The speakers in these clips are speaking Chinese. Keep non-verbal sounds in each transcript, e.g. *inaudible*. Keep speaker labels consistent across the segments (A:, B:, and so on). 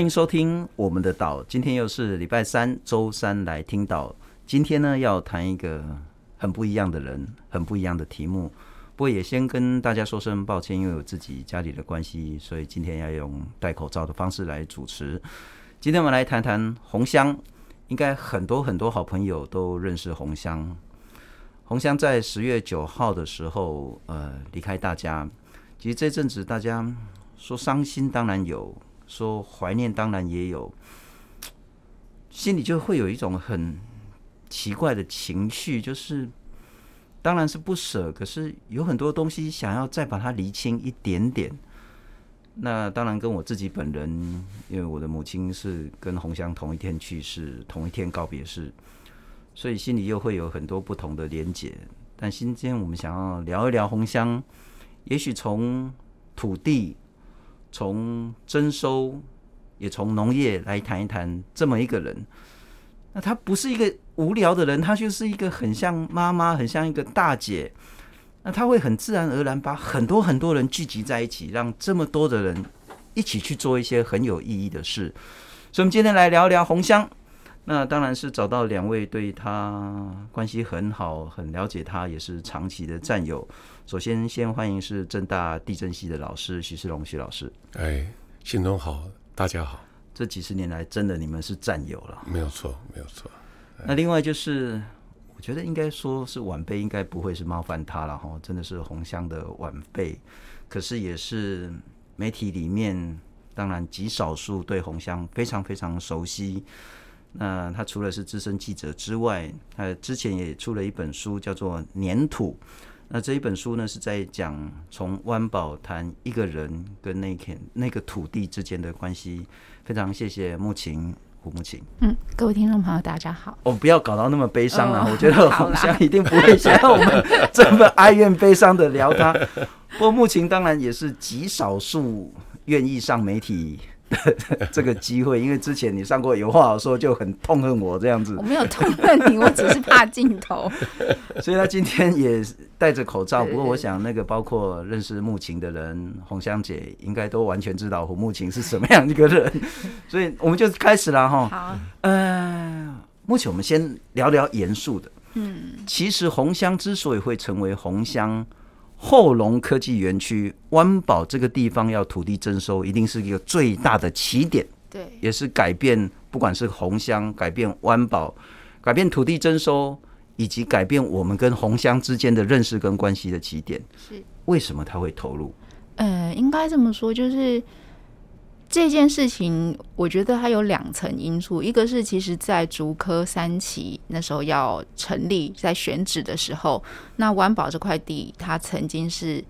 A: 欢迎收听我们的岛。今天又是礼拜三，周三来听岛。今天呢，要谈一个很不一样的人，很不一样的题目。不过也先跟大家说声抱歉，因为我自己家里的关系，所以今天要用戴口罩的方式来主持。今天我们来谈谈红香。应该很多很多好朋友都认识红香。红香在十月九号的时候，呃，离开大家。其实这阵子大家说伤心，当然有；说怀念，当然也有。心里就会有一种很奇怪的情绪，就是当然是不舍，可是有很多东西想要再把它厘清一点点。那当然跟我自己本人，因为我的母亲是跟红香同一天去世，同一天告别式，所以心里又会有很多不同的连结。但今天我们想要聊一聊红香，也许从土地、从征收，也从农业来谈一谈这么一个人。那他不是一个无聊的人，他就是一个很像妈妈，很像一个大姐。那他会很自然而然把很多很多人聚集在一起，让这么多的人一起去做一些很有意义的事。所以，我们今天来聊聊红香。那当然是找到两位对他关系很好、很了解他，也是长期的战友。首先，先欢迎是正大地震系的老师徐世龙徐老师。
B: 哎，信东好，大家好。
A: 这几十年来，真的你们是战友了。
B: 没有错，没有错。
A: 那另外就是。我觉得应该说是晚辈，应该不会是冒犯他了哈，真的是红香的晚辈，可是也是媒体里面当然极少数对红香非常非常熟悉。那他除了是资深记者之外，他之前也出了一本书，叫做《粘土》。那这一本书呢，是在讲从湾宝谈一个人跟那片那个土地之间的关系。非常谢谢慕琴。胡慕琴，
C: 嗯，各位听众朋友，大家好。
A: 我、哦、不要搞到那么悲伤啊！哦、我觉得鸿香一定不会想要我们 *laughs* 这么哀怨悲伤的聊他。不过慕琴当然也是极少数愿意上媒体。*laughs* 这个机会，因为之前你上过有话好说，就很痛恨我这样子。
C: 我没有痛恨你，我只是怕镜头。*laughs*
A: 所以他今天也戴着口罩。不过我想，那个包括认识木琴的人，红香姐应该都完全知道胡木琴是什么样一个人。*laughs* 所以我们就开始了哈。好。呃，目前我们先聊聊严肃的。嗯。其实红香之所以会成为红香。后龙科技园区湾宝这个地方要土地征收，一定是一个最大的起点，对，也是改变，不管是红乡改变湾宝，改变土地征收，以及改变我们跟红乡之间的认识跟关系的起点。是为什么他会投入？
C: 呃，应该这么说，就是。这件事情，我觉得它有两层因素。一个是，其实，在竹科三期那时候要成立，在选址的时候，那湾宝这块地，它曾经是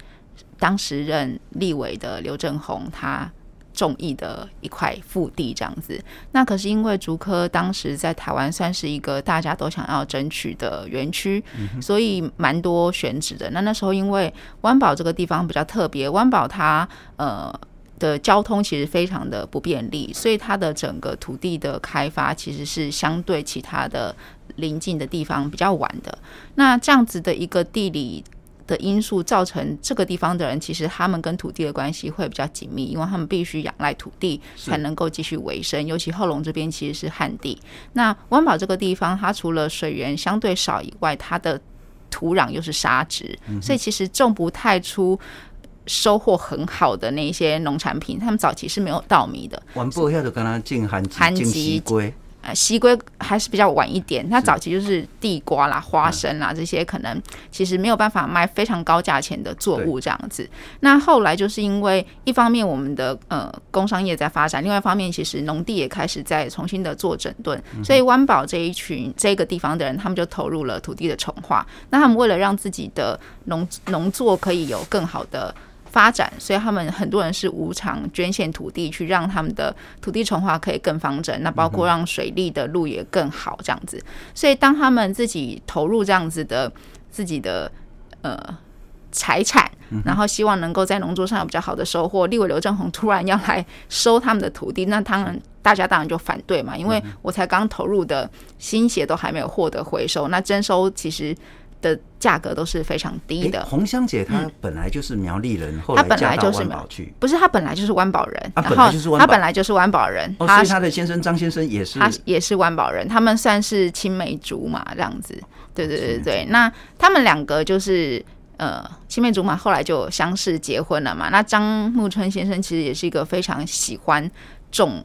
C: 当时任立委的刘政鸿他中意的一块腹地，这样子。那可是因为竹科当时在台湾算是一个大家都想要争取的园区，所以蛮多选址的。那那时候因为湾宝这个地方比较特别，湾宝它呃。的交通其实非常的不便利，所以它的整个土地的开发其实是相对其他的邻近的地方比较晚的。那这样子的一个地理的因素，造成这个地方的人其实他们跟土地的关系会比较紧密，因为他们必须仰赖土地才能够继续维生。尤其后龙这边其实是旱地，那湾宝这个地方，它除了水源相对少以外，它的土壤又是沙质，所以其实种不太出。收获很好的那些农产品，他们早期是没有稻米的。
A: 晚不要就跟他进寒
C: 寒季西归，呃，西归还是比较晚一点。他早期就是地瓜啦、花生啦这些，可能其实没有办法卖非常高价钱的作物这样子。那后来就是因为一方面我们的呃工商业在发展，另外一方面其实农地也开始在重新的做整顿，所以湾宝这一群这个地方的人，他们就投入了土地的重化。那他们为了让自己的农农作可以有更好的发展，所以他们很多人是无偿捐献土地，去让他们的土地重划可以更方正。那包括让水利的路也更好，这样子。所以当他们自己投入这样子的自己的呃财产，然后希望能够在农作上有比较好的收获，立委刘政鸿突然要来收他们的土地，那当然大家当然就反对嘛，因为我才刚投入的心血都还没有获得回收，那征收其实。的价格都是非常低的。
A: 红香姐她本来就是苗栗人，后来嫁到湾宝去，
C: 不是她本来就是湾宝人，
A: 然后
C: 她本来就是湾宝人，
A: 哦，所以她的先生张先生也是，
C: 他也是湾宝人，他们算是青梅竹马这样子。对对对对，那他们两个就是呃青梅竹马，后来就相识结婚了嘛。那张木春先生其实也是一个非常喜欢种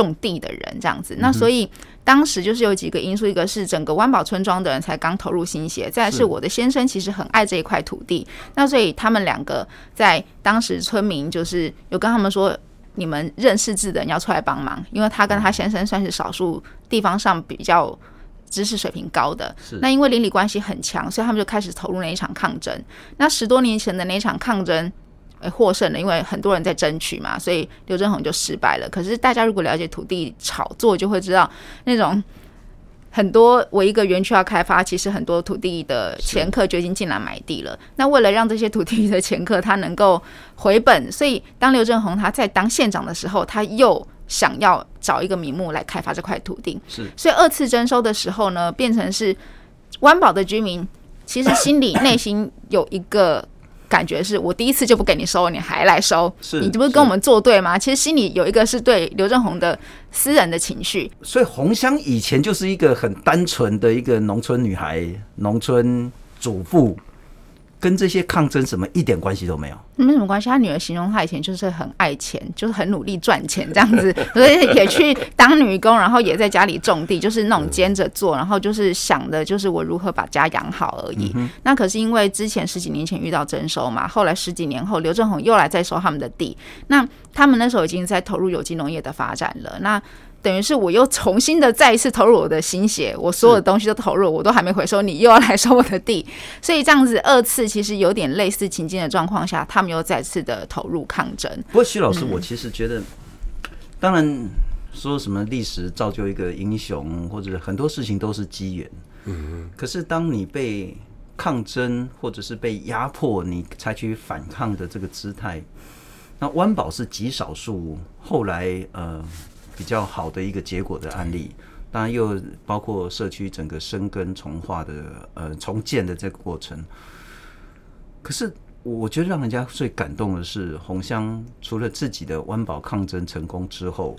C: 种地的人，这样子。那所以。当时就是有几个因素，一个是整个湾宝村庄的人才刚投入新血，再是我的先生其实很爱这一块土地，那所以他们两个在当时村民就是有跟他们说，你们认识字的人要出来帮忙，因为他跟他先生算是少数地方上比较知识水平高的，那因为邻里关系很强，所以他们就开始投入那一场抗争。那十多年前的那一场抗争。诶，获胜了，因为很多人在争取嘛，所以刘振宏就失败了。可是大家如果了解土地炒作，就会知道那种很多我一个园区要开发，其实很多土地的前客就已经进来买地了。那为了让这些土地的前客他能够回本，所以当刘振宏他在当县长的时候，他又想要找一个名目来开发这块土地。
A: 是，
C: 所以二次征收的时候呢，变成是湾宝的居民其实心里 *coughs* 内心有一个。感觉是我第一次就不给你收，你还来收，你这不是跟我们作对吗？其实心里有一个是对刘正宏的私人的情绪。
A: 所以红香以前就是一个很单纯的一个农村女孩，农村主妇。跟这些抗争什么一点关系都没有，
C: 没什么关系。他女儿形容他以前就是很爱钱，就是很努力赚钱这样子，*laughs* 所以也去当女工，然后也在家里种地，就是那种兼着做，然后就是想的就是我如何把家养好而已。那可是因为之前十几年前遇到征收嘛，后来十几年后刘正宏又来再收他们的地，那他们那时候已经在投入有机农业的发展了。那等于是我又重新的再一次投入我的心血，我所有的东西都投入，我都还没回收，你又要来收我的地，*laughs* 所以这样子二次其实有点类似情境的状况下，他们又再次的投入抗争。
A: 不过徐老师，我其实觉得，当然说什么历史造就一个英雄，或者很多事情都是机缘。嗯，可是当你被抗争或者是被压迫，你采取反抗的这个姿态，那湾宝是极少数，后来呃。比较好的一个结果的案例，当然又包括社区整个生根重化的呃重建的这个过程。可是我觉得让人家最感动的是，红香除了自己的湾宝抗争成功之后，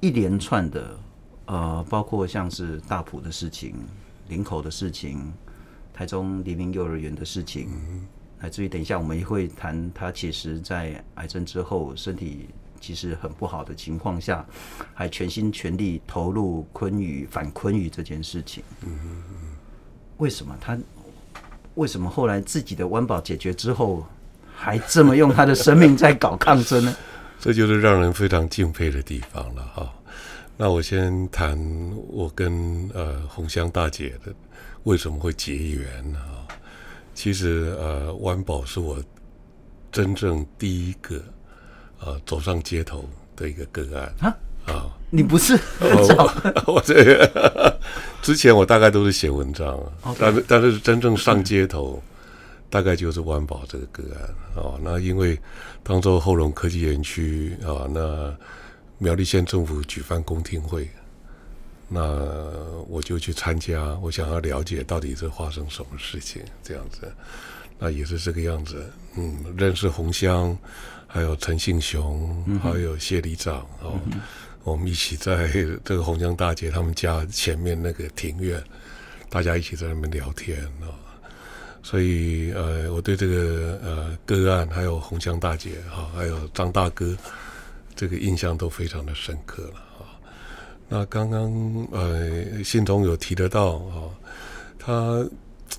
A: 一连串的呃，包括像是大埔的事情、林口的事情、台中黎明幼儿园的事情，乃至于等一下我们也会谈他其实在癌症之后身体。其实很不好的情况下，还全心全力投入昆宇反昆宇这件事情。为什么他？为什么后来自己的湾宝解决之后，还这么用他的生命在搞抗争呢？*laughs*
B: 这就是让人非常敬佩的地方了哈。那我先谈我跟呃红香大姐的为什么会结缘呢？其实呃湾宝是我真正第一个。呃，走上街头的一个个案啊啊！
A: 你不是 *laughs*
B: 我，*laughs* 我这个之前我大概都是写文章.但是但是真正上街头，大概就是万宝这个个案啊。那因为当初后龙科技园区啊，那苗栗县政府举办公听会，那我就去参加，我想要了解到底是发生什么事情，这样子，那也是这个样子。嗯，认识红香。还有陈信雄，还有谢里长哦，嗯、我们一起在这个红江大姐他们家前面那个庭院，大家一起在那边聊天哦。所以呃，我对这个呃个案，还有红江大姐哈，还有张大哥，这个印象都非常的深刻了啊。那刚刚呃信中有提得到啊，他。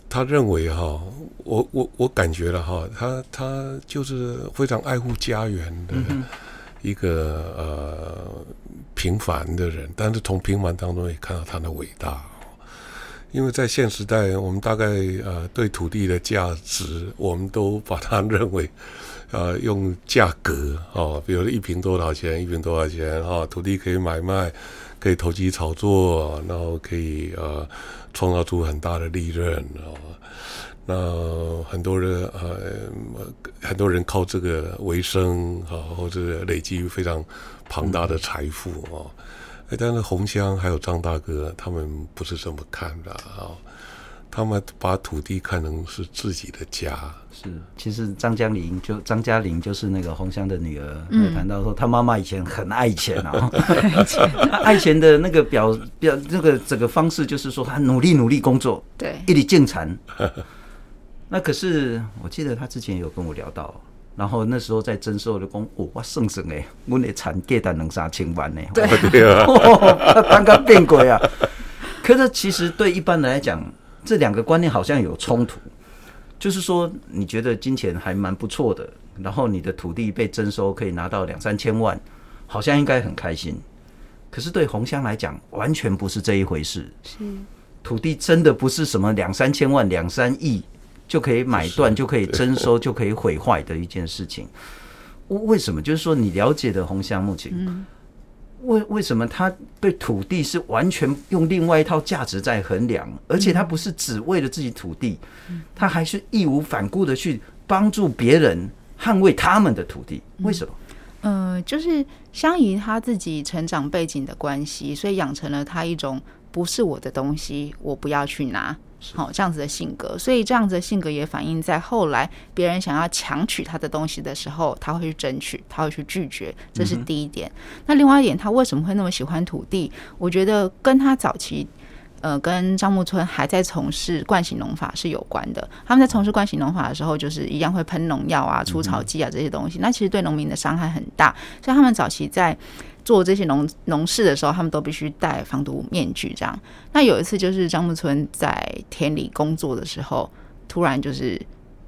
B: 他认为哈，我我我感觉了哈，他他就是非常爱护家园的一个呃平凡的人，但是从平凡当中也看到他的伟大。因为在现时代，我们大概呃对土地的价值，我们都把它认为呃用价格哦，比如一平多少钱，一平多少钱哈，土地可以买卖，可以投机炒作，然后可以呃。创造出很大的利润啊！那很多人呃，很多人靠这个为生啊，或者累积非常庞大的财富啊。但是红香还有张大哥他们不是这么看的啊。他们把土地看成是自己的家。
A: 是，其实张嘉玲就张嘉玲就是那个红香的女儿，嗯，谈到说她妈妈以前很爱钱啊，爱钱，爱钱的那个表表那个整个方式就是说她努力努力工作，
C: 对，
A: 一直进产。*laughs* 那可是我记得她之前有跟我聊到。然后那时候在征收的工，哦，哇，算算哎，我的产价单能三千万呢，
C: 对
A: 啊，*laughs* 刚刚变鬼啊。可是其实对一般人来讲，这两个观念好像有冲突。就是说，你觉得金钱还蛮不错的，然后你的土地被征收可以拿到两三千万，好像应该很开心。可是对红香来讲，完全不是这一回事。是，土地真的不是什么两三千万、两三亿。就可以买断，就可以征收，就可以毁坏的一件事情。为什么？就是说，你了解的红香目前，为为什么他对土地是完全用另外一套价值在衡量，而且他不是只为了自己土地，他还是义无反顾的去帮助别人捍卫他们的土地。为什么？
C: 呃，就是相宜他自己成长背景的关系，所以养成了他一种不是我的东西，我不要去拿。好，这样子的性格，所以这样子的性格也反映在后来别人想要强取他的东西的时候，他会去争取，他会去拒绝，这是第一点。那另外一点，他为什么会那么喜欢土地？我觉得跟他早期，呃，跟张木村还在从事惯性农法是有关的。他们在从事惯性农法的时候，就是一样会喷农药啊、除草剂啊这些东西，那其实对农民的伤害很大。所以他们早期在。做这些农农事的时候，他们都必须戴防毒面具。这样，那有一次就是张木村在田里工作的时候，突然就是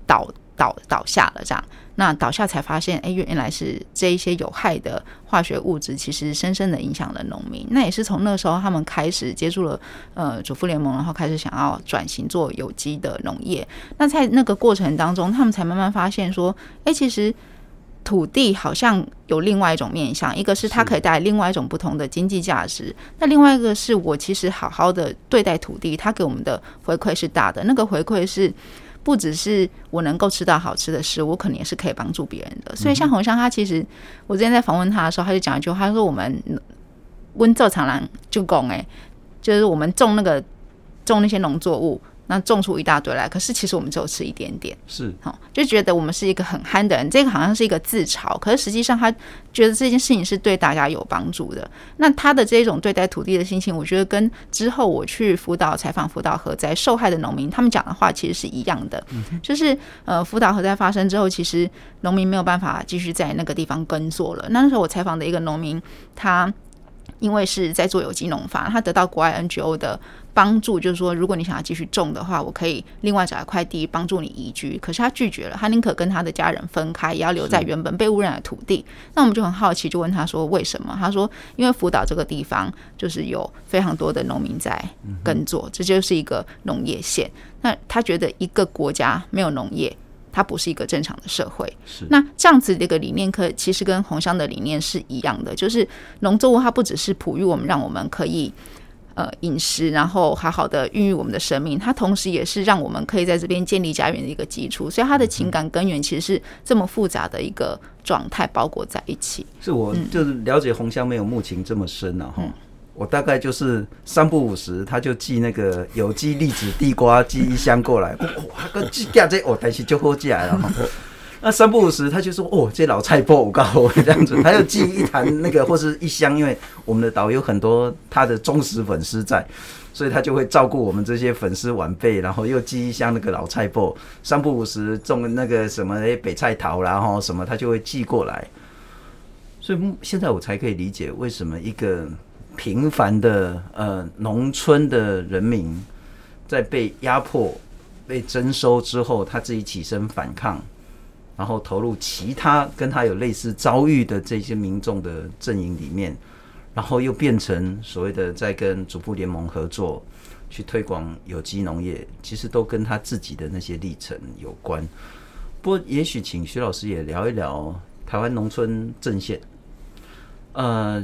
C: 倒倒倒下了。这样，那倒下才发现，哎，原来是这一些有害的化学物质，其实深深的影响了农民。那也是从那时候，他们开始接触了呃主妇联盟，然后开始想要转型做有机的农业。那在那个过程当中，他们才慢慢发现说，哎，其实。土地好像有另外一种面向，一个是它可以带来另外一种不同的经济价值，那另外一个是我其实好好的对待土地，它给我们的回馈是大的。那个回馈是不只是我能够吃到好吃的食物，我可能也是可以帮助别人的。所以像红香，他其实我之前在访问他的时候，他就讲一句话，他说：“我们温州长廊就讲哎，就是我们种那个种那些农作物。”那种出一大堆来，可是其实我们只有吃一点点，
A: 是
C: 好就觉得我们是一个很憨的人，这个好像是一个自嘲，可是实际上他觉得这件事情是对大家有帮助的。那他的这种对待土地的心情，我觉得跟之后我去辅导采访辅导核灾受害的农民，他们讲的话其实是一样的，就是呃辅导核灾发生之后，其实农民没有办法继续在那个地方耕作了。那时候我采访的一个农民，他因为是在做有机农法，他得到国外 NGO 的。帮助就是说，如果你想要继续种的话，我可以另外找一块地帮助你移居。可是他拒绝了，他宁可跟他的家人分开，也要留在原本被污染的土地。那我们就很好奇，就问他说为什么？他说因为福岛这个地方就是有非常多的农民在耕作，这就是一个农业县。那他觉得一个国家没有农业，它不是一个正常的社会。是那这样子的一个理念，可其实跟红香的理念是一样的，就是农作物它不只是哺育我们，让我们可以。呃，饮食，然后好好的孕育我们的生命，它同时也是让我们可以在这边建立家园的一个基础。所以，它的情感根源其实是这么复杂的一个状态包裹在一起。
A: 是我就是了解红香没有木琴这么深了、啊、哈、嗯，我大概就是三不五时，他就寄那个有机栗子、地瓜，寄一箱过来，哇，跟寄价这哦，但是就好寄来了。*laughs* 那三不五时，他就说：“哦，这老菜脯我告诉这样子。”他就寄一坛那个或是一箱，因为我们的岛有很多他的忠实粉丝在，所以他就会照顾我们这些粉丝晚辈，然后又寄一箱那个老菜脯。三不五时种那个什么北菜桃，然后什么他就会寄过来。所以现在我才可以理解为什么一个平凡的呃农村的人民，在被压迫、被征收之后，他自己起身反抗。然后投入其他跟他有类似遭遇的这些民众的阵营里面，然后又变成所谓的在跟主妇联盟合作去推广有机农业，其实都跟他自己的那些历程有关。不过，也许请徐老师也聊一聊台湾农村阵线。呃，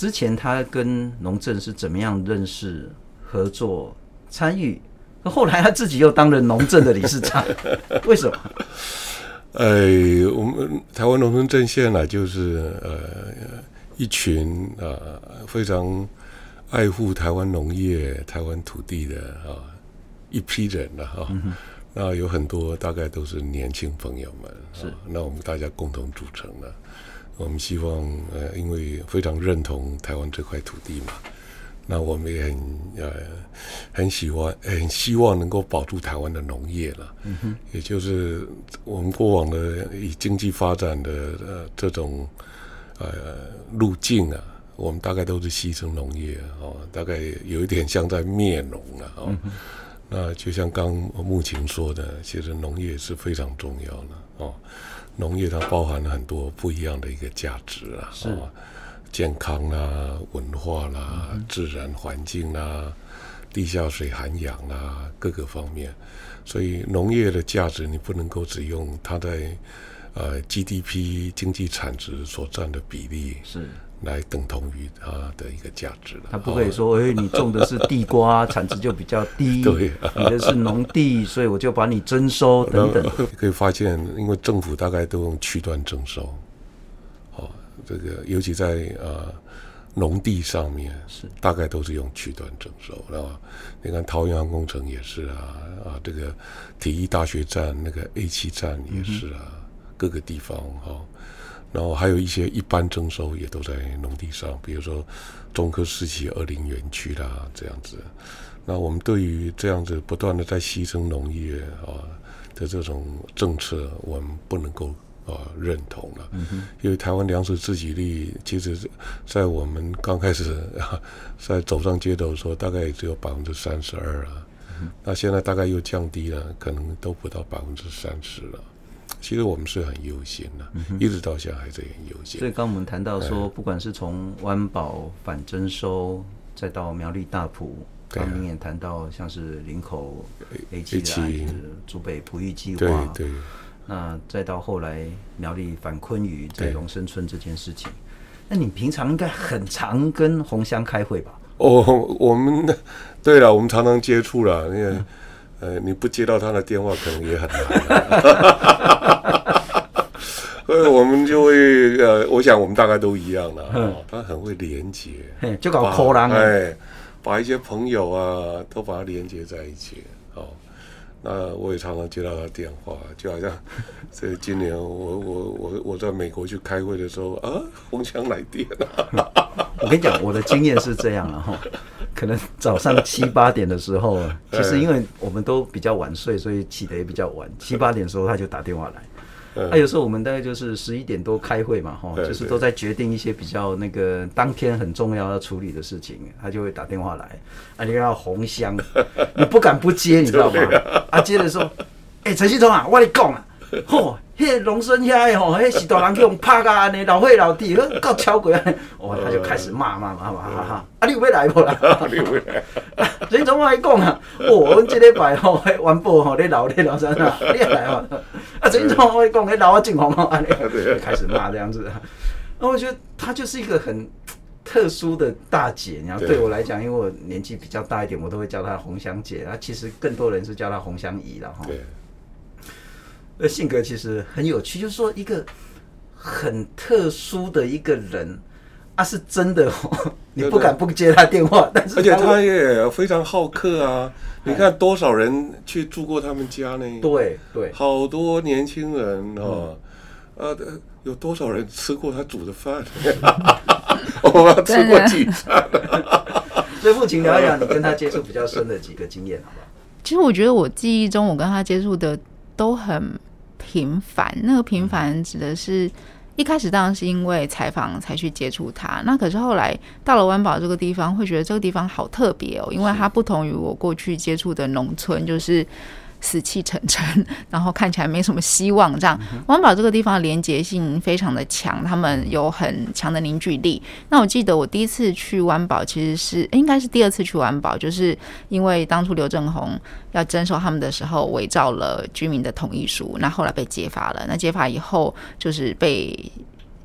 A: 之前他跟农政是怎么样认识、合作、参与？后来他自己又当了农政的理事长，*laughs* 为什么？
B: 呃，我们台湾农村阵线呢，就是呃一群啊、呃、非常爱护台湾农业、台湾土地的啊一批人了哈。嗯那有很多大概都是年轻朋友们，是那我们大家共同组成了。我们希望呃，因为非常认同台湾这块土地嘛，那我们也很呃很喜欢很希望能够保住台湾的农业了。嗯哼，也就是我们过往的以经济发展的呃这种呃路径啊，我们大概都是牺牲农业哦，大概有一点像在灭农了哦。嗯那就像刚慕情说的，其实农业是非常重要的哦。农业它包含了很多不一样的一个价值啊，是哦，健康啦、文化啦、嗯、自然环境啦、地下水涵养啦，各个方面。所以农业的价值，你不能够只用它在呃 GDP 经济产值所占的比例是。来等同于它的一个价值了。
A: 他不可以说，哎，你种的是地瓜，产值就比较低。*laughs* 对，你的是农地，所以我就把你征收等等。
B: 可以发现，因为政府大概都用区段征收。哦，这个尤其在呃农地上面，是大概都是用区段征收，然后你看桃园航空城也是啊，啊，这个体育大学站那个 A 七站也是啊，嗯、各个地方哈。哦然后还有一些一般征收也都在农地上，比如说中科世纪二零园区啦这样子。那我们对于这样子不断的在牺牲农业啊的这种政策，我们不能够啊认同了。嗯。因为台湾粮食自给率，其实，在我们刚开始 *laughs* 在走上街头的时候，大概也只有百分之三十二啊。嗯。那现在大概又降低了，可能都不到百分之三十了。其实我们是很忧心的，嗯、一直到现在还是很忧心。
A: 所以刚我们谈到说，不管是从湾宝反征收，再到苗栗大埔，刚您也谈到像是林口 A 七的竹北璞玉计划，对对。那再到后来苗栗反昆鱼在龙生村这件事情，那你平常应该很常跟红乡开会吧？
B: 哦，我们对了，我们常常接触了，因为。嗯呃，你不接到他的电话，可能也很难。所 *laughs* 以我们就会呃，我想我们大概都一样了。哦，他很会连接，
A: 就搞扣篮
B: 哎，把一些朋友啊都把它连接在一起。哦，那我也常常接到他电话，就好像这今年我我我我在美国去开会的时候啊，红墙来电了。*laughs*
A: 我跟你讲，我的经验是这样了哈。可能早上七八点的时候，*laughs* 其实因为我们都比较晚睡，所以起得也比较晚。七八点的时候他就打电话来，啊，有时候我们大概就是十一点多开会嘛，哈，就是都在决定一些比较那个当天很重要要处理的事情，他就会打电话来，啊，你要红香，*laughs* 你不敢不接，你知道吗？啊，接的时候，哎，陈信忠啊，我跟你讲啊，嚯！迄龙生遐吼，迄是大人去用拍甲安尼，老岁老弟，呵，够超过，哦，他就开始骂骂骂骂哈哈，啊，你有要来无啦？*laughs* 你有要来？所以总话讲啊，哦，阮这礼拜吼，迄晚报吼，咧老咧老三啊，你也来嘛？啊，所以总话讲，迄老啊真红哦，安尼 *laughs* 开始骂这样子。那我觉得她就是一个很特殊的大姐，然后对我来讲，因为我年纪比较大一点，我都会叫她红香姐。啊，其实更多人是叫她红香姨了哈。的性格其实很有趣，就是说一个很特殊的一个人啊，是真的哦，你不敢不接他电话，但是
B: 而且他也非常好客啊。你看多少人去住过他们家呢？
A: 对对，
B: 好多年轻人哦，呃，有多少人吃过他煮的饭？*laughs* 我吃过几餐。*laughs*
A: 所以父亲聊一聊你跟他接触比较深的几个经验，好不好？
C: 其实我觉得我记忆中我跟他接触的都很。平凡，那个平凡指的是，一开始当然是因为采访才去接触它，那可是后来到了湾宝这个地方，会觉得这个地方好特别哦，因为它不同于我过去接触的农村，就是。死气沉沉，然后看起来没什么希望。这样，湾保这个地方的连结性非常的强，他们有很强的凝聚力。那我记得我第一次去湾保，其实是应该是第二次去湾保，就是因为当初刘正鸿要征收他们的时候，伪造了居民的同意书，那后来被揭发了。那揭发以后，就是被。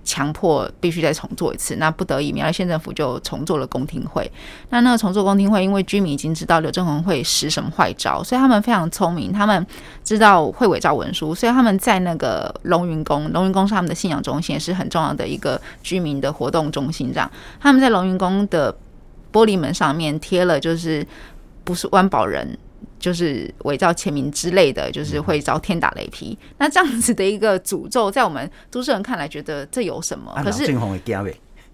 C: 强迫必须再重做一次，那不得已，苗栗县政府就重做了公听会。那那个重做公听会，因为居民已经知道刘正鸿会使什么坏招，所以他们非常聪明，他们知道会伪造文书，所以他们在那个龙云宫，龙云宫是他们的信仰中心，也是很重要的一个居民的活动中心。这样，他们在龙云宫的玻璃门上面贴了，就是不是湾宝人。就是伪造签名之类的，就是会遭天打雷劈。嗯、那这样子的一个诅咒，在我们都市人看来，觉得这有什么？啊、可是。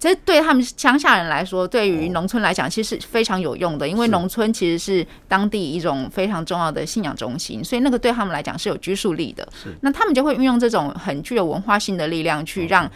C: 这对他们乡下人来说，对于农村来讲，其实是非常有用的，因为农村其实是当地一种非常重要的信仰中心，所以那个对他们来讲是有拘束力的。那他们就会运用这种很具有文化性的力量，去让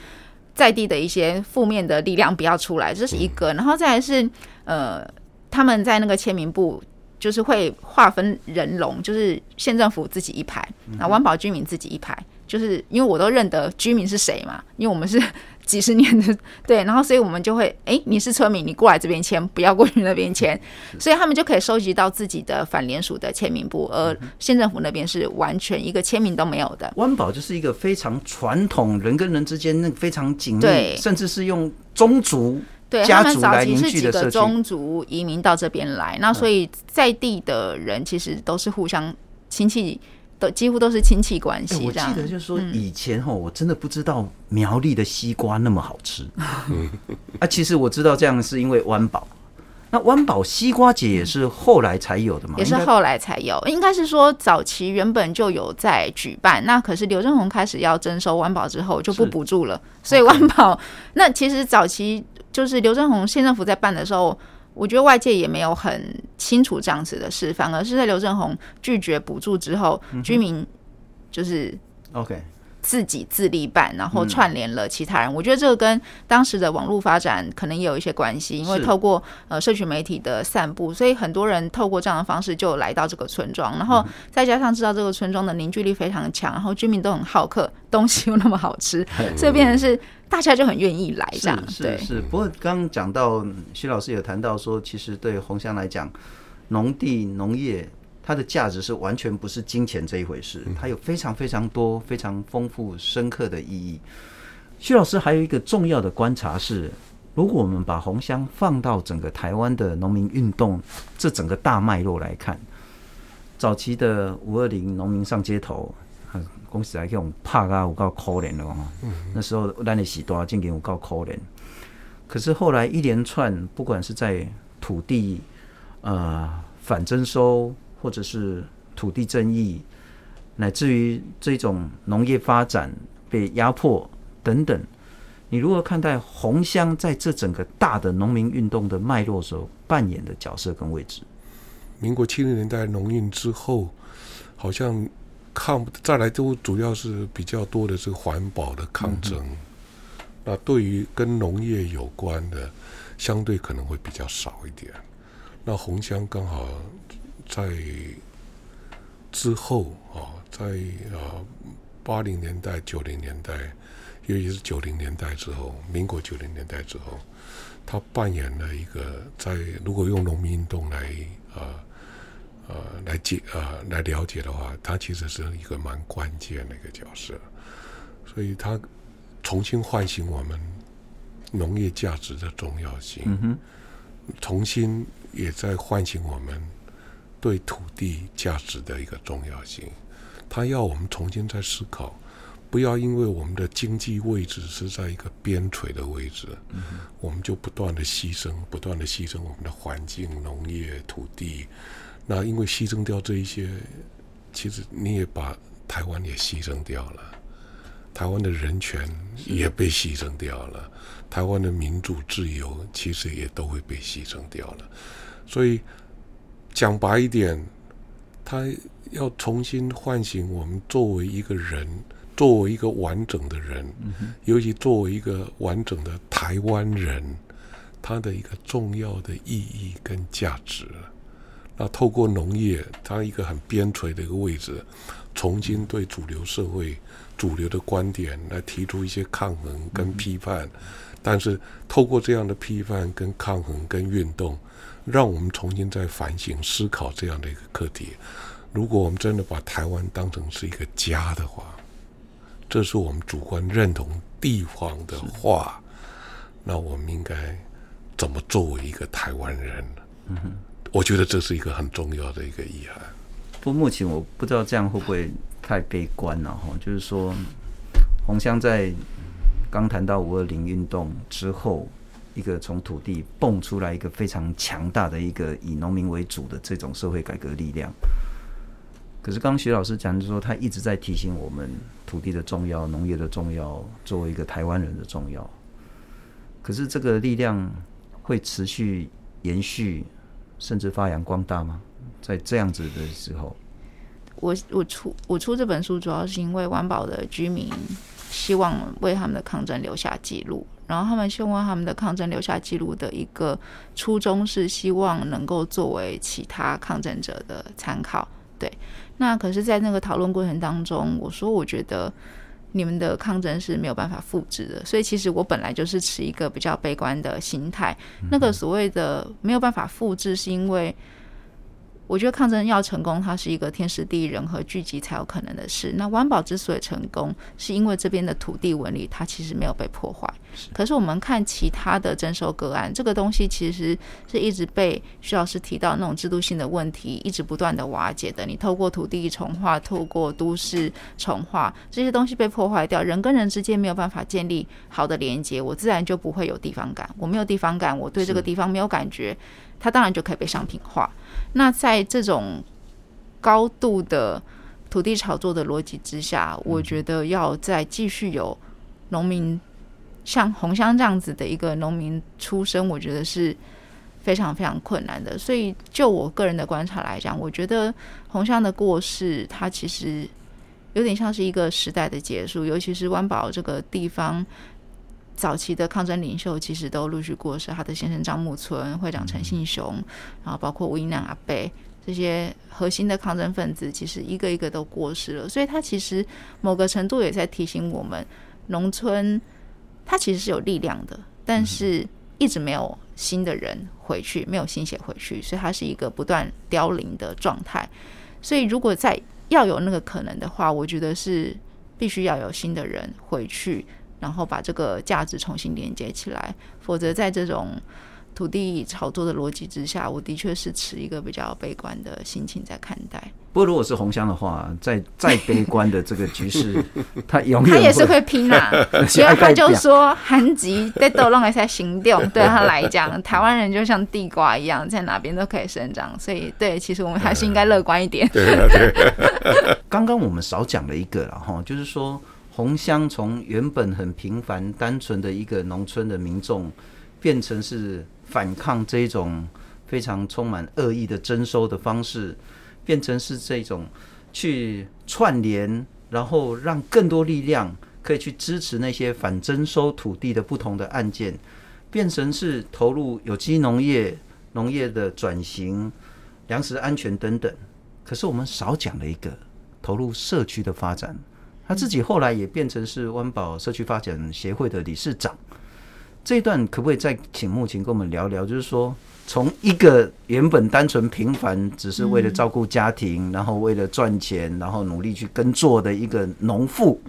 C: 在地的一些负面的力量不要出来，这是一个。然后再来是，呃，他们在那个签名簿就是会划分人龙，就是县政府自己一排，那湾保居民自己一排，就是因为我都认得居民是谁嘛，因为我们是。*laughs* 几十年的对，然后所以我们就会，哎，你是村民，你过来这边签，不要过去那边签，*laughs* 所以他们就可以收集到自己的反联署的签名簿，而县政府那边是完全一个签名都没有的。
A: 湾保就是一个非常传统，人跟人之间那非常紧密，甚至是用宗族对
C: 他们早期是几个宗族移民到这边来，那所以在地的人其实都是互相亲戚。都几乎都是亲戚关系。
A: 我记得就是说，以前哈，我真的不知道苗栗的西瓜那么好吃。啊，其实我知道这样是因为湾宝。那湾宝西瓜节也是后来才有的嘛？
C: 也是后来才有，应该是说早期原本就有在举办。那可是刘正宏开始要征收湾宝之后就不补助了，所以湾宝那其实早期就是刘正宏县政府在办的时候。我觉得外界也没有很清楚这样子的事，反而是在刘正宏拒绝补助之后，居民就是 OK。自己自立办，然后串联了其他人。嗯、我觉得这个跟当时的网络发展可能也有一些关系，因为透过呃社群媒体的散布，所以很多人透过这样的方式就来到这个村庄，然后再加上知道这个村庄的凝聚力非常强，然后居民都很好客，东西又那么好吃，*laughs* 所以变成是大家就很愿意来这样。对，
A: 是是。不过刚刚讲到徐老师有谈到说，其实对红乡来讲，农地农业。它的价值是完全不是金钱这一回事，它有非常非常多、非常丰富、深刻的意义。徐老师还有一个重要的观察是，如果我们把红香放到整个台湾的农民运动这整个大脉络来看，早期的五二零农民上街头，公司还给我们怕啊，我够可怜了。那时候咱的时代真给我够可怜。可是后来一连串，不管是在土地呃反征收，或者是土地争议，乃至于这种农业发展被压迫等等，你如何看待红乡在这整个大的农民运动的脉络时候扮演的角色跟位置？
B: 民国七零年代农运之后，好像抗再来都主要是比较多的是环保的抗争。嗯、那对于跟农业有关的，相对可能会比较少一点。那红乡刚好。在之后啊，在啊八零年代、九零年代，尤其是九零年代之后，民国九零年代之后，他扮演了一个在如果用农民运动来啊呃来解啊来了解的话，他其实是一个蛮关键的一个角色，所以他重新唤醒我们农业价值的重要性，嗯哼，重新也在唤醒我们。对土地价值的一个重要性，他要我们重新再思考，不要因为我们的经济位置是在一个边陲的位置，嗯、我们就不断的牺牲，不断的牺牲我们的环境、农业、土地。那因为牺牲掉这一些，其实你也把台湾也牺牲掉了，台湾的人权也被牺牲掉了，台湾的民主自由其实也都会被牺牲掉了，所以。讲白一点，他要重新唤醒我们作为一个人，作为一个完整的人，尤其作为一个完整的台湾人，他的一个重要的意义跟价值。那透过农业，它一个很边陲的一个位置，重新对主流社会、主流的观点来提出一些抗衡跟批判。但是透过这样的批判跟抗衡跟运动。让我们重新再反省思考这样的一个课题。如果我们真的把台湾当成是一个家的话，这是我们主观认同地方的话，那我们应该怎么作为一个台湾人？嗯，我觉得这是一个很重要的一个遗憾。
A: 不过目前我不知道这样会不会太悲观了哈。就是说，鸿乡在刚谈到五二零运动之后。一个从土地蹦出来一个非常强大的一个以农民为主的这种社会改革力量，可是刚徐老师讲，就说他一直在提醒我们土地的重要、农业的重要，作为一个台湾人的重要。可是这个力量会持续延续，甚至发扬光大吗？在这样子的时候，
C: 我我出我出这本书，主要是因为环保的居民希望为他们的抗争留下记录，然后他们希望他们的抗争留下记录的一个初衷是希望能够作为其他抗争者的参考。对，那可是，在那个讨论过程当中，我说我觉得你们的抗争是没有办法复制的，所以其实我本来就是持一个比较悲观的心态。那个所谓的没有办法复制，是因为。我觉得抗争要成功，它是一个天时地利人和聚集才有可能的事。那湾宝之所以成功，是因为这边的土地纹理它其实没有被破坏。可是我们看其他的征收个案，这个东西其实是一直被徐老师提到那种制度性的问题，一直不断的瓦解的。你透过土地重化，透过都市重化，这些东西被破坏掉，人跟人之间没有办法建立好的连接，我自然就不会有地方感。我没有地方感，我对这个地方没有感觉。它当然就可以被商品化。那在这种高度的土地炒作的逻辑之下，我觉得要再继续有农民像红香这样子的一个农民出身，我觉得是非常非常困难的。所以，就我个人的观察来讲，我觉得红香的过世，它其实有点像是一个时代的结束，尤其是湾宝这个地方。早期的抗争领袖其实都陆续过世，他的先生张木村、会长陈信雄，然后包括吴英南阿贝这些核心的抗争分子，其实一个一个都过世了。所以，他其实某个程度也在提醒我们，农村它其实是有力量的，但是一直没有新的人回去，没有新血回去，所以它是一个不断凋零的状态。所以，如果再要有那个可能的话，我觉得是必须要有新的人回去。然后把这个价值重新连接起来，否则在这种土地炒作的逻辑之下，我的确是持一个比较悲观的心情在看待。
A: 不过，如果是红香的话，在再悲观的这个局势，*laughs* 他永远
C: 他也是会拼啊。所以他就说，韩籍在抖弄一下行动，对他来讲，台湾人就像地瓜一样，在哪边都可以生长。所以，对，其实我们还是应该乐观一点。对对
A: 对。*laughs* 刚刚我们少讲了一个了哈，就是说。鸿香从原本很平凡、单纯的一个农村的民众，变成是反抗这种非常充满恶意的征收的方式，变成是这种去串联，然后让更多力量可以去支持那些反征收土地的不同的案件，变成是投入有机农业、农业的转型、粮食安全等等。可是我们少讲了一个，投入社区的发展。他自己后来也变成是温饱社区发展协会的理事长，这一段可不可以再请穆琴跟我们聊聊？就是说，从一个原本单纯平凡，只是为了照顾家庭，然后为了赚钱，然后努力去耕作的一个农妇。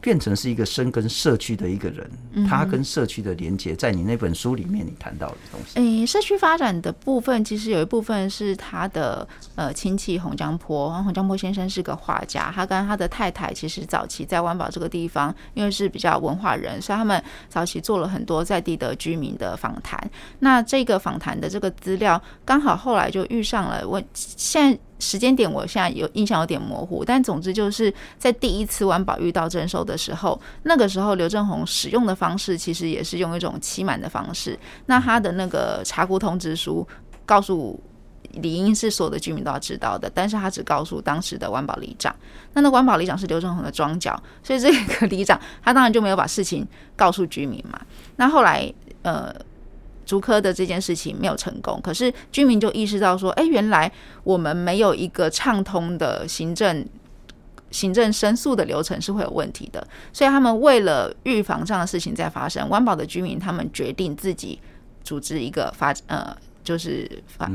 A: 变成是一个深耕社区的一个人，他跟社区的连接，在你那本书里面你谈到的东西。
C: 诶、欸，社区发展的部分，其实有一部分是他的呃亲戚洪江坡，洪江坡先生是个画家，他跟他的太太其实早期在湾宝这个地方，因为是比较文化人，所以他们早期做了很多在地的居民的访谈。那这个访谈的这个资料，刚好后来就遇上了我现在。时间点我现在有印象有点模糊，但总之就是在第一次湾宝遇到征收的时候，那个时候刘正红使用的方式其实也是用一种欺瞒的方式。那他的那个查库通知书告诉理应是所有的居民都要知道的，但是他只告诉当时的湾宝里长。那那湾宝里长是刘正红的庄脚，所以这个里长他当然就没有把事情告诉居民嘛。那后来呃。竹科的这件事情没有成功，可是居民就意识到说，哎，原来我们没有一个畅通的行政行政申诉的流程是会有问题的，所以他们为了预防这样的事情再发生，湾保的居民他们决定自己组织一个发呃，就是发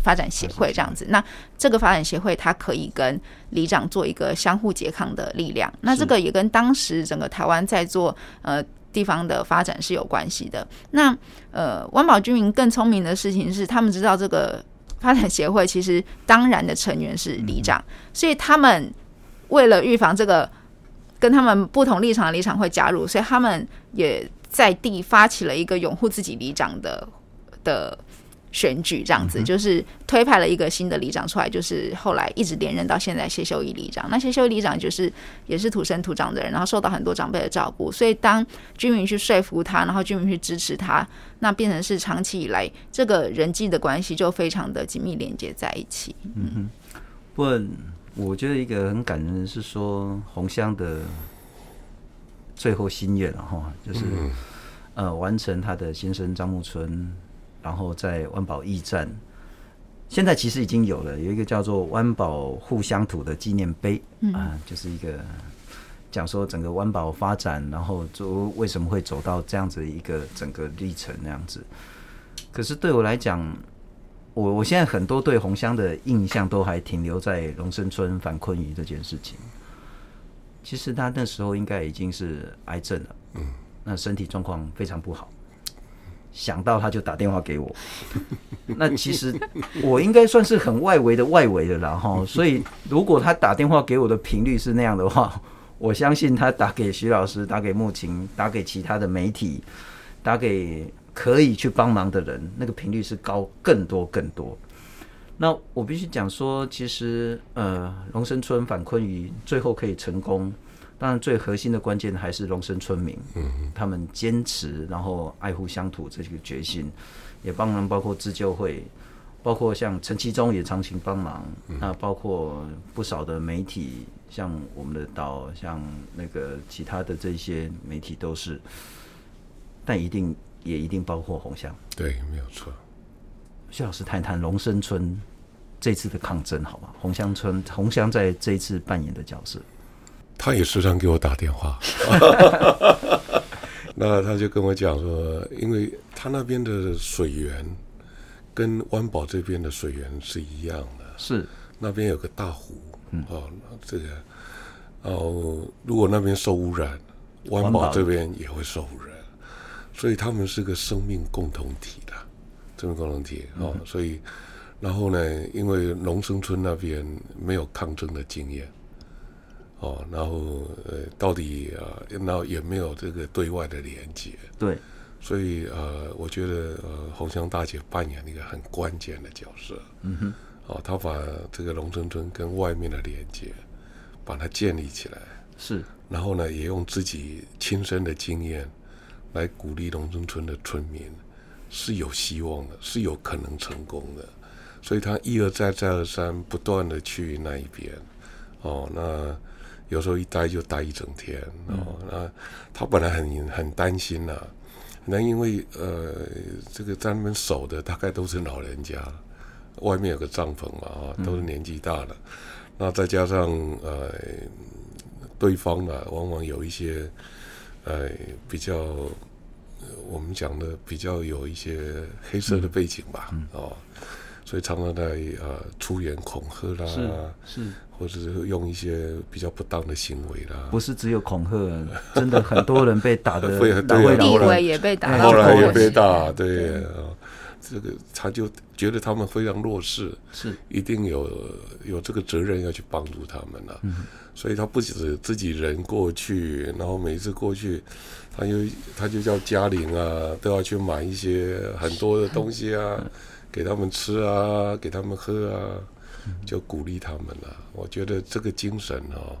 C: 发展协会这样子。那这个发展协会它可以跟里长做一个相互拮抗的力量。那这个也跟当时整个台湾在做呃。地方的发展是有关系的。那呃，湾保居民更聪明的事情是，他们知道这个发展协会其实当然的成员是里长，所以他们为了预防这个跟他们不同立场的里长会加入，所以他们也在地发起了一个拥护自己里长的的选举这样子，就是推派了一个新的里长出来，就是后来一直连任到现在谢秀仪里长。那谢秀仪里长就是也是土生土长的人，然后受到很多长辈的照顾，所以当居民去说服他，然后居民去支持他，那变成是长期以来这个人际的关系就非常的紧密连接在一起。
A: 嗯哼，不过我觉得一个很感人的是说红乡的最后心愿哈，就是呃完成他的先生张木春。然后在湾宝驿站，现在其实已经有了，有一个叫做湾宝护乡土的纪念碑，嗯、啊，就是一个讲说整个湾宝发展，然后就为什么会走到这样子一个整个历程那样子。可是对我来讲，我我现在很多对红乡的印象都还停留在龙生村反坤鱼这件事情。其实他那时候应该已经是癌症了，嗯，那身体状况非常不好。想到他就打电话给我，*laughs* 那其实我应该算是很外围的外围的了哈。*laughs* 所以如果他打电话给我的频率是那样的话，*laughs* 我相信他打给徐老师、打给慕情、打给其他的媒体、打给可以去帮忙的人，那个频率是高更多更多。那我必须讲说，其实呃，龙生春反坤鱼最后可以成功。当然，最核心的关键还是龙生村民，嗯，他们坚持，然后爱护乡土这个决心，也帮忙，包括自救会，包括像陈其中也长期帮忙，那包括不少的媒体，像我们的岛，像那个其他的这些媒体都是，但一定也一定包括红乡，
B: 对，没有错。
A: 谢老师谈谈龙生村这次的抗争，好吗？红乡村，红乡在这一次扮演的角色。
B: 他也时常给我打电话，*laughs* 那他就跟我讲说，因为他那边的水源跟湾宝这边的水源是一样的，
A: 是。
B: 那边有个大湖，嗯，哦，这个，哦，如果那边受污染，湾宝这边也会受污染，所以他们是个生命共同体的，生命共同体，哦，所以，然后呢，因为龙生村那边没有抗争的经验。哦，然后呃，到底啊，那也没有这个对外的连接，
A: 对，
B: 所以呃，我觉得呃，红香大姐扮演了一个很关键的角色，嗯哼，哦，她把这个龙村村跟外面的连接，把它建立起来，
A: 是，
B: 然后呢，也用自己亲身的经验来鼓励龙村村的村民是有希望的，是有可能成功的，所以她一而再，再而三，不断的去那一边，哦，那。有时候一待就待一整天哦，那他本来很很担心呐、啊，那因为呃，这个在那边守的大概都是老人家，外面有个帐篷嘛啊，都是年纪大的，那再加上呃，对方呢往往有一些呃比较我们讲的比较有一些黑色的背景吧，哦，所以常常在呃出言恐吓啦，
A: 是。是
B: 或者是用一些比较不当的行为啦，
A: 不是只有恐吓，真的很多人被打的，*laughs*
C: 地位也被打，
B: 后来也被打，对啊，这个他就觉得他们非常弱势，
A: 是。
B: 一定有有这个责任要去帮助他们了，所以他不止自己人过去，然后每一次过去，他就他就叫家邻啊都要去买一些很多的东西啊，给他们吃啊，给他们喝啊。就鼓励他们了，我觉得这个精神哦，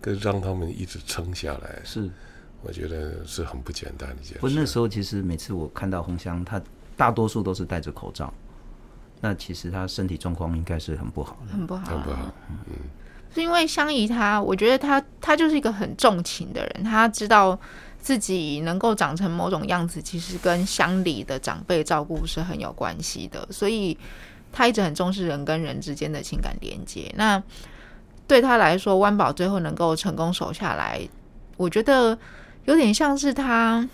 B: 跟让他们一直撑下来，
A: 是
B: 我觉得是很不简单的一件事。
A: 不，那时候其实每次我看到红香，他大多数都是戴着口罩，那其实他身体状况应该是很不好的，
C: 很不好，
B: 很不好。嗯，
C: 是因为香姨她，我觉得她她就是一个很重情的人，她知道自己能够长成某种样子，其实跟乡里的长辈照顾是很有关系的，所以。他一直很重视人跟人之间的情感连接。那对他来说，湾宝最后能够成功守下来，我觉得有点像是他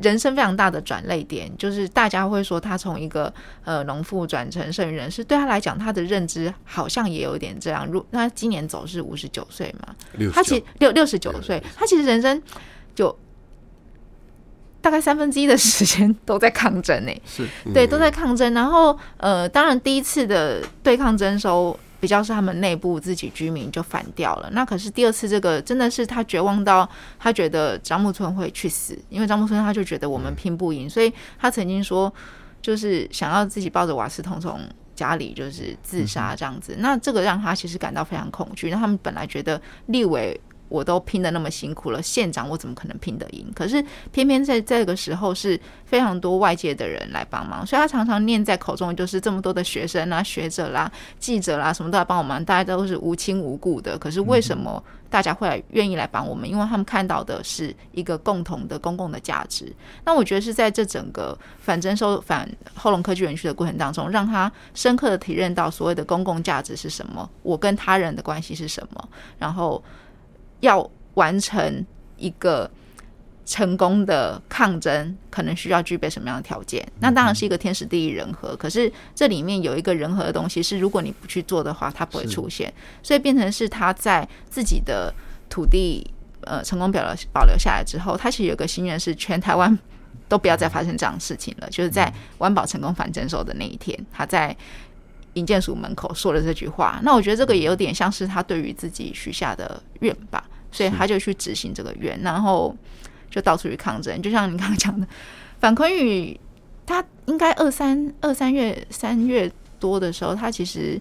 C: 人生非常大的转泪点。就是大家会说他从一个呃农妇转成剩余人士，对他来讲，他的认知好像也有一点这样。如那今年走是五十九岁嘛，他其实六六十九岁，他其实人生就。大概三分之一的时间都在抗争呢，*laughs*
A: 是
C: 对，都在抗争。然后，呃，当然第一次的对抗征收，比较是他们内部自己居民就反掉了。那可是第二次这个真的是他绝望到他觉得张木村会去死，因为张木村他就觉得我们拼不赢，所以他曾经说就是想要自己抱着瓦斯桶从家里就是自杀这样子。那这个让他其实感到非常恐惧。那他们本来觉得立委。我都拼得那么辛苦了，县长我怎么可能拼得赢？可是偏偏在这个时候是非常多外界的人来帮忙，所以他常常念在口中就是这么多的学生啊、学者啦、记者啦，什么都来帮我们，大家都是无亲无故的。可是为什么大家会来愿意来帮我们？因为他们看到的是一个共同的公共的价值。那我觉得是在这整个反征收反后龙科技园区的过程当中，让他深刻的体认到所谓的公共价值是什么，我跟他人的关系是什么，然后。要完成一个成功的抗争，可能需要具备什么样的条件？那当然是一个天时地利人和。可是这里面有一个人和的东西，是如果你不去做的话，它不会出现。所以变成是他在自己的土地呃成功表留保留下来之后，他其实有个心愿是全台湾都不要再发生这样的事情了。就是在湾宝成功反征收的那一天，他在营建署门口说了这句话。那我觉得这个也有点像是他对于自己许下的愿吧。所以他就去执行这个愿，然后就到处去抗争。就像你刚刚讲的，反坤宇，他应该二三二三月三月多的时候，他其实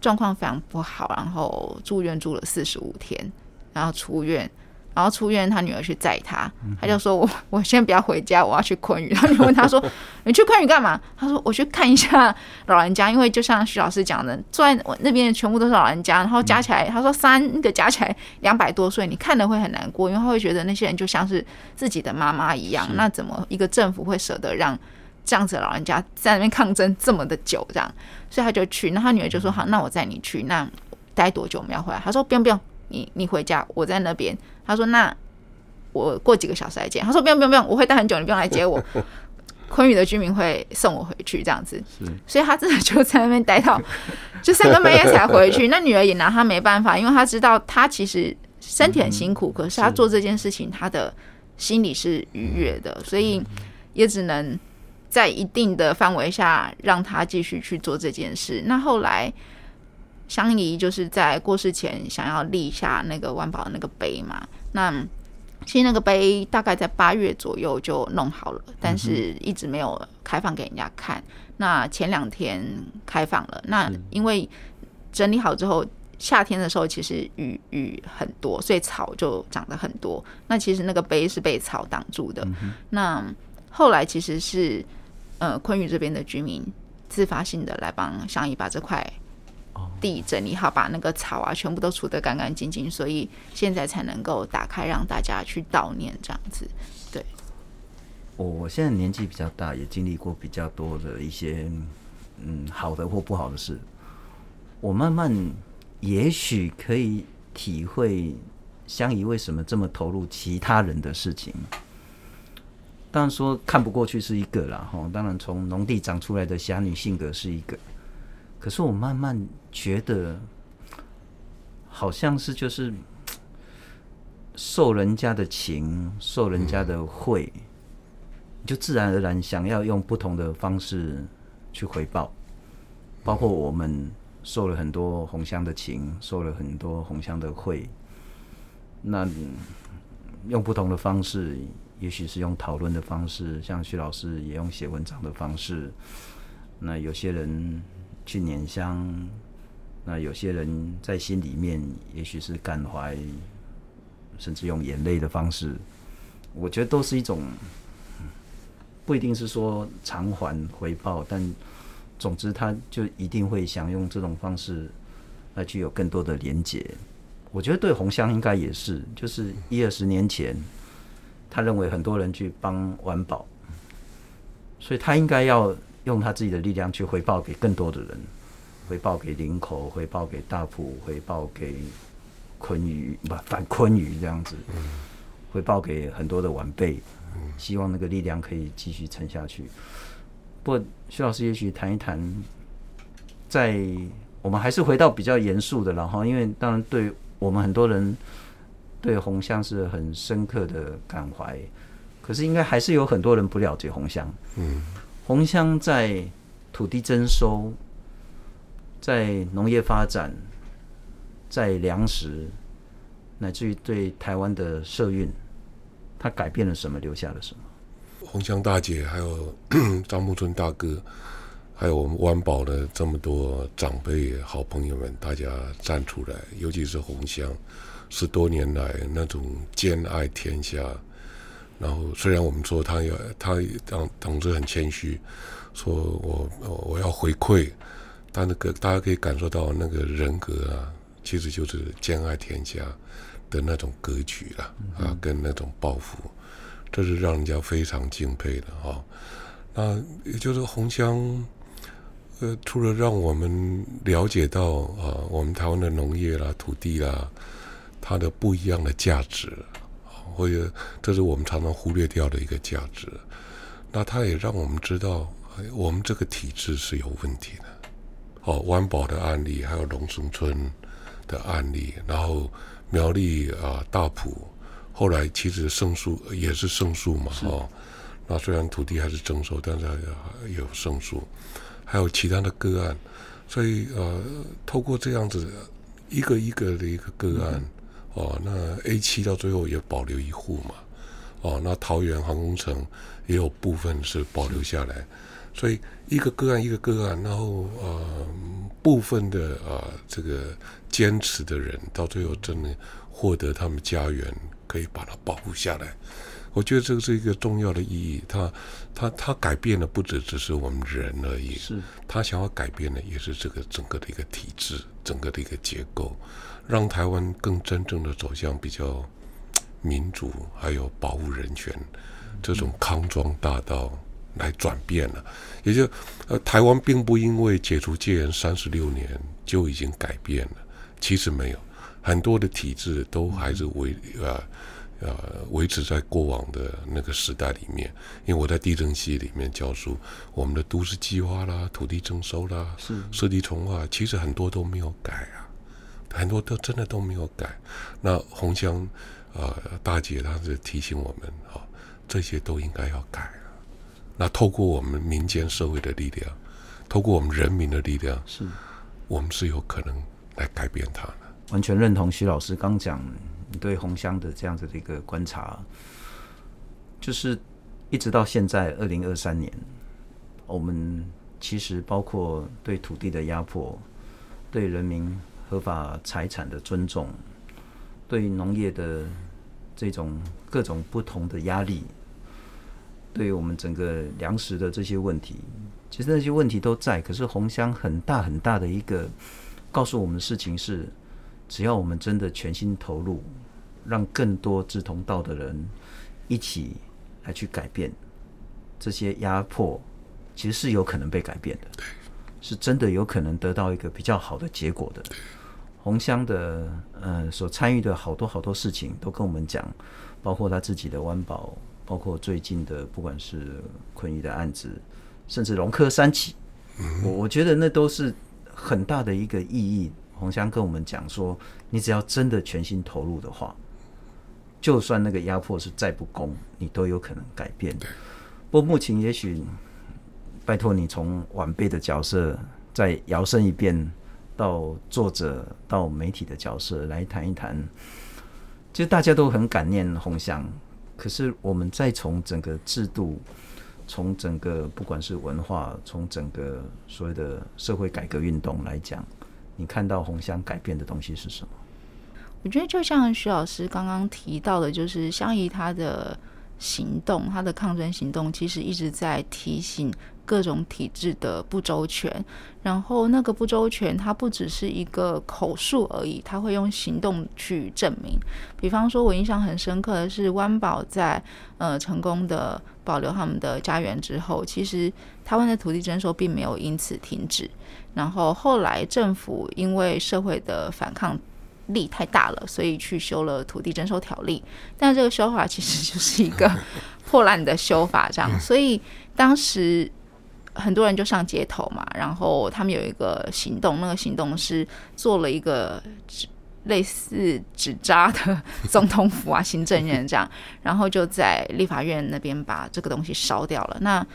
C: 状况非常不好，然后住院住了四十五天，然后出院。然后出院，他女儿去载他，他就说：“我 *laughs* 我先不要回家，我要去昆宇。”然后你问他说：*laughs* “你去昆宇干嘛？”他说：“我去看一下老人家，因为就像徐老师讲的，坐在我那边全部都是老人家，然后加起来，他说三个加起来两百多岁，你看了会很难过，因为他会觉得那些人就像是自己的妈妈一样。那怎么一个政府会舍得让这样子的老人家在那边抗争这么的久？这样，所以他就去。那他女儿就说：‘好，那我载你去。’那待多久我们要回来？他说：‘不用不用。’你你回家，我在那边。他说：“那我过几个小时来接。”他说：“不用不用不用，我会待很久，你不用来接我。*laughs* 昆宇的居民会送我回去，这样子。所以他真的就在那边待到就三更半夜才回去。那女儿也拿他没办法，因为他知道他其实身体很辛苦，可是他做这件事情，他的心里是愉悦的，所以也只能在一定的范围下让他继续去做这件事。那后来。香姨就是在过世前想要立下那个万宝的那个碑嘛，那其实那个碑大概在八月左右就弄好了，但是一直没有开放给人家看。那前两天开放了，那因为整理好之后，夏天的时候其实雨雨很多，所以草就长得很多。那其实那个碑是被草挡住的。那后来其实是呃昆宇这边的居民自发性的来帮香姨把这块。地整理好，把那个草啊全部都除得干干净净，所以现在才能够打开让大家去悼念这样子。对，
A: 我我现在年纪比较大，也经历过比较多的一些嗯好的或不好的事。我慢慢也许可以体会香姨为什么这么投入其他人的事情。当然说看不过去是一个啦，哈，当然从农地长出来的侠女性格是一个。可是我慢慢觉得，好像是就是受人家的情，受人家的惠，就自然而然想要用不同的方式去回报。包括我们受了很多红乡的情，受了很多红乡的惠，那用不同的方式，也许是用讨论的方式，像徐老师也用写文章的方式，那有些人。去拈香，那有些人在心里面，也许是感怀，甚至用眼泪的方式，我觉得都是一种，不一定是说偿还回报，但总之他就一定会想用这种方式来具有更多的连结。我觉得对红香应该也是，就是一二十年前，他认为很多人去帮湾宝，所以他应该要。用他自己的力量去回报给更多的人，回报给林口，回报给大埔，回报给昆鱼，不反昆鱼这样子，回报给很多的晚辈，希望那个力量可以继续撑下去。不过徐老师也许谈一谈，在我们还是回到比较严肃的然后，因为当然对我们很多人对红香是很深刻的感怀，可是应该还是有很多人不了解红香。嗯。红乡在土地征收在农业发展，在粮食，乃至于对台湾的社运，他改变了什么，留下了什么？
B: 鸿香大姐，还有 *coughs* 张木村大哥，还有我们湾宝的这么多长辈、好朋友们，大家站出来，尤其是鸿香，十多年来那种兼爱天下。然后，虽然我们说他要，他当同志很谦虚，说我我要回馈，但那个大家可以感受到那个人格啊，其实就是兼爱天下的那种格局了啊，跟那种抱负，这是让人家非常敬佩的啊。那也就是红香，呃，除了让我们了解到啊，我们台湾的农业啦、土地啦，它的不一样的价值。或者，这是我们常常忽略掉的一个价值。那它也让我们知道，我们这个体制是有问题的。哦，湾宝的案例，还有龙松村的案例，然后苗栗啊大埔，后来其实胜诉也是胜诉嘛。哦，那虽然土地还是征收，但是也有胜诉，还有其他的个案。所以呃，透过这样子一个一个的一个个案。嗯哦，那 A 七到最后也保留一户嘛，哦，那桃园航空城也有部分是保留下来，所以一个个案一个个案，然后呃部分的啊、呃、这个坚持的人，到最后真的获得他们家园，可以把它保护下来。我觉得这个是一个重要的意义，它它它改变的不只只是我们人而已，
A: 是
B: 他想要改变的也是这个整个的一个体制，整个的一个结构。让台湾更真正的走向比较民主，还有保护人权这种康庄大道来转变了。也就呃，台湾并不因为解除戒严三十六年就已经改变了，其实没有，很多的体制都还是维呃呃维持在过往的那个时代里面。因为我在地震系里面教书，我们的都市计划啦、土地征收啦、是设计重划，其实很多都没有改啊。很多都真的都没有改，那红香啊、呃、大姐她是提醒我们啊、哦，这些都应该要改啊。那透过我们民间社会的力量，透过我们人民的力量，是，我们是有可能来改变它的。
A: 完全认同徐老师刚讲对红香的这样子的一个观察，就是一直到现在二零二三年，我们其实包括对土地的压迫，对人民。合法财产的尊重，对农业的这种各种不同的压力，对于我们整个粮食的这些问题，其实那些问题都在。可是红香很大很大的一个告诉我们的事情是，只要我们真的全心投入，让更多志同道的人一起来去改变这些压迫，其实是有可能被改变的，是真的有可能得到一个比较好的结果的。鸿香的呃所参与的好多好多事情都跟我们讲，包括他自己的湾宝，包括最近的不管是昆玉的案子，甚至龙科三起，我我觉得那都是很大的一个意义。红香跟我们讲说，你只要真的全心投入的话，就算那个压迫是再不公，你都有可能改变。不过目前也许拜托你从晚辈的角色再摇身一变。到作者到媒体的角色来谈一谈，其实大家都很感念红香，可是我们再从整个制度，从整个不管是文化，从整个所谓的社会改革运动来讲，你看到红香改变的东西是什么？
C: 我觉得就像徐老师刚刚提到的，就是香怡他的行动，他的抗争行动，其实一直在提醒。各种体制的不周全，然后那个不周全，它不只是一个口述而已，它会用行动去证明。比方说，我印象很深刻的是，湾宝在呃成功的保留他们的家园之后，其实台湾的土地征收并没有因此停止。然后后来政府因为社会的反抗力太大了，所以去修了土地征收条例，但这个修法其实就是一个 *laughs* 破烂的修法，这样。所以当时。很多人就上街头嘛，然后他们有一个行动，那个行动是做了一个类似纸扎的 *laughs* 总统府啊、行政院这样，然后就在立法院那边把这个东西烧掉了。那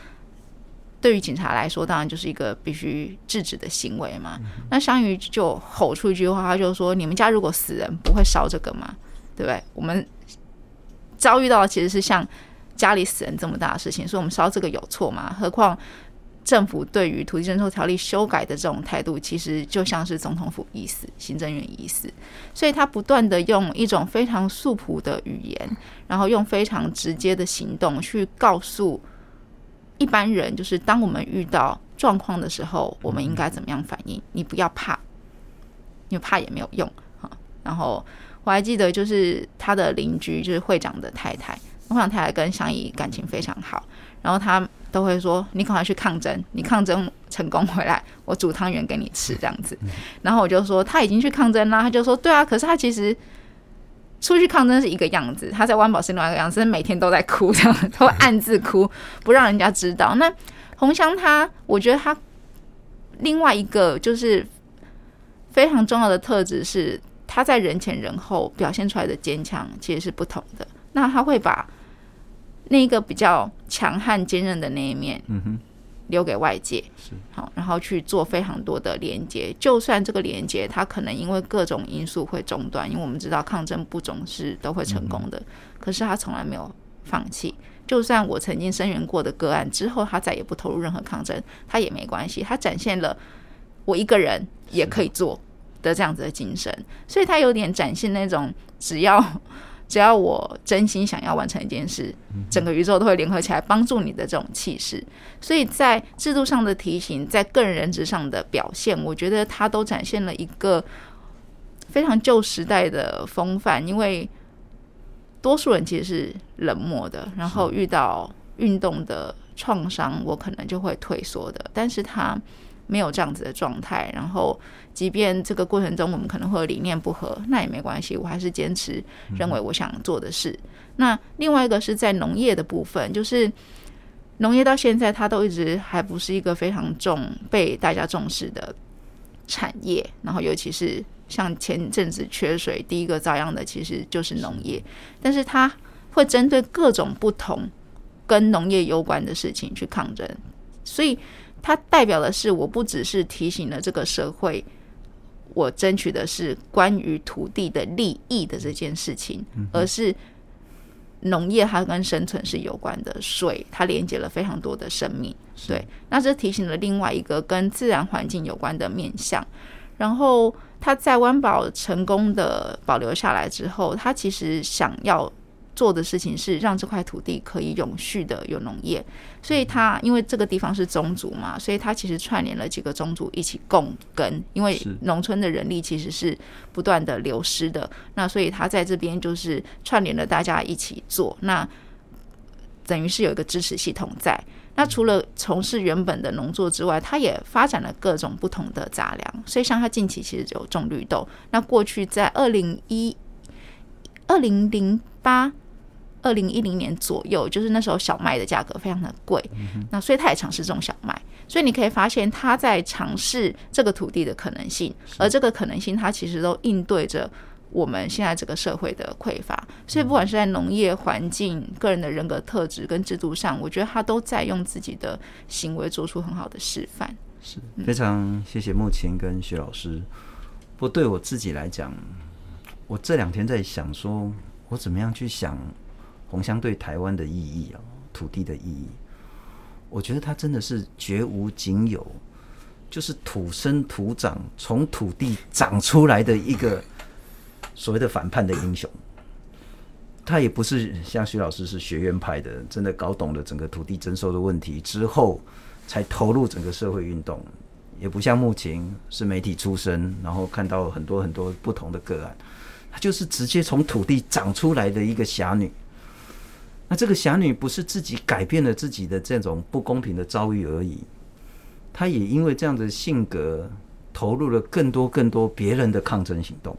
C: 对于警察来说，当然就是一个必须制止的行为嘛。那香鱼就吼出一句话，他就说：“你们家如果死人，不会烧这个吗？对不对？我们遭遇到的其实是像家里死人这么大的事情，所以我们烧这个有错吗？何况……”政府对于土地征收条例修改的这种态度，其实就像是总统府意思，行政院意思，所以他不断的用一种非常素朴的语言，然后用非常直接的行动去告诉一般人，就是当我们遇到状况的时候，我们应该怎么样反应？你不要怕，你怕也没有用哈。然后我还记得，就是他的邻居，就是会长的太太，会长太太跟香姨感情非常好，然后他。都会说你赶快去抗争，你抗争成功回来，我煮汤圆给你吃这样子。然后我就说他已经去抗争啦，他就说对啊，可是他其实出去抗争是一个样子，他在湾宝是另外一个样子，每天都在哭这样，他会暗自哭，不让人家知道。那红香他，我觉得他另外一个就是非常重要的特质是，他在人前人后表现出来的坚强其实是不同的。那他会把。那一个比较强悍坚韧的那一面，嗯哼，留给外界是好，然后去做非常多的连接。就算这个连接，它可能因为各种因素会中断，因为我们知道抗争不总是都会成功的。嗯、可是他从来没有放弃。就算我曾经声援过的个案之后，他再也不投入任何抗争，他也没关系。他展现了我一个人也可以做的这样子的精神，所以他有点展现那种只要。只要我真心想要完成一件事，整个宇宙都会联合起来帮助你的这种气势。所以在制度上的提醒，在个人人质上的表现，我觉得他都展现了一个非常旧时代的风范。因为多数人其实是冷漠的，然后遇到运动的创伤，我可能就会退缩的。但是他。没有这样子的状态，然后即便这个过程中我们可能会理念不合，那也没关系，我还是坚持认为我想做的事。那另外一个是在农业的部分，就是农业到现在它都一直还不是一个非常重被大家重视的产业，然后尤其是像前阵子缺水，第一个遭殃的其实就是农业，但是它会针对各种不同跟农业有关的事情去抗争，所以。它代表的是，我不只是提醒了这个社会，我争取的是关于土地的利益的这件事情，而是农业它跟生存是有关的，水它连接了非常多的生命，对。那这提醒了另外一个跟自然环境有关的面向，然后他在湾宝成功的保留下来之后，他其实想要。做的事情是让这块土地可以永续的有农业，所以他因为这个地方是宗族嘛，所以他其实串联了几个宗族一起共耕，因为农村的人力其实是不断的流失的，那所以他在这边就是串联了大家一起做，那等于是有一个支持系统在。那除了从事原本的农作之外，他也发展了各种不同的杂粮，所以像他近期其实有种绿豆，那过去在二零一二零零八。二零一零年左右，就是那时候小麦的价格非常的贵，那所以他也尝试种小麦。所以你可以发现他在尝试这个土地的可能性，而这个可能性，它其实都应对着我们现在这个社会的匮乏。所以不管是在农业环境、个人的人格特质跟制度上，我觉得他都在用自己的行为做出很好的示范。
A: 是非常谢谢木琴跟徐老师。不过对我自己来讲，我这两天在想说，我怎么样去想。鸿香对台湾的意义啊，土地的意义，我觉得他真的是绝无仅有，就是土生土长，从土地长出来的一个所谓的反叛的英雄。他也不是像徐老师是学院派的，真的搞懂了整个土地征收的问题之后，才投入整个社会运动。也不像目前是媒体出身，然后看到很多很多不同的个案，他就是直接从土地长出来的一个侠女。这个侠女不是自己改变了自己的这种不公平的遭遇而已，她也因为这样的性格投入了更多更多别人的抗争行动，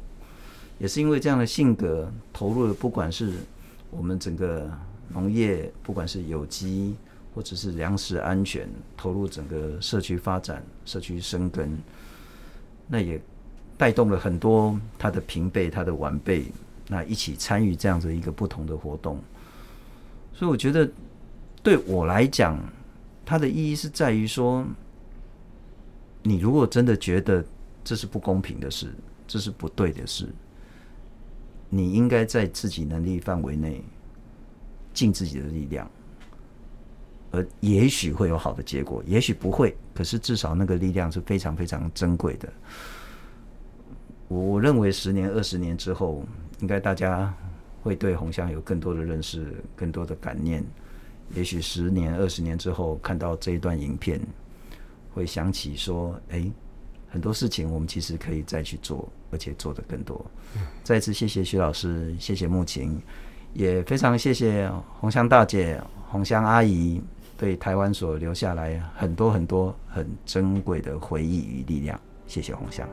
A: 也是因为这样的性格投入了不管是我们整个农业，不管是有机或者是粮食安全，投入整个社区发展、社区生根，那也带动了很多他的平辈、他的晚辈，那一起参与这样子一个不同的活动。所以我觉得，对我来讲，它的意义是在于说，你如果真的觉得这是不公平的事，这是不对的事，你应该在自己能力范围内尽自己的力量，而也许会有好的结果，也许不会，可是至少那个力量是非常非常珍贵的。我认为十年、二十年之后，应该大家会对红香有更多的认识，更多的感念。也许十年、二十年之后看到这一段影片，会想起说：“哎，很多事情我们其实可以再去做，而且做得更多。”再次谢谢徐老师，谢谢慕情，也非常谢谢红香大姐、红香阿姨对台湾所留下来很多很多很珍贵的回忆与力量。谢谢红香。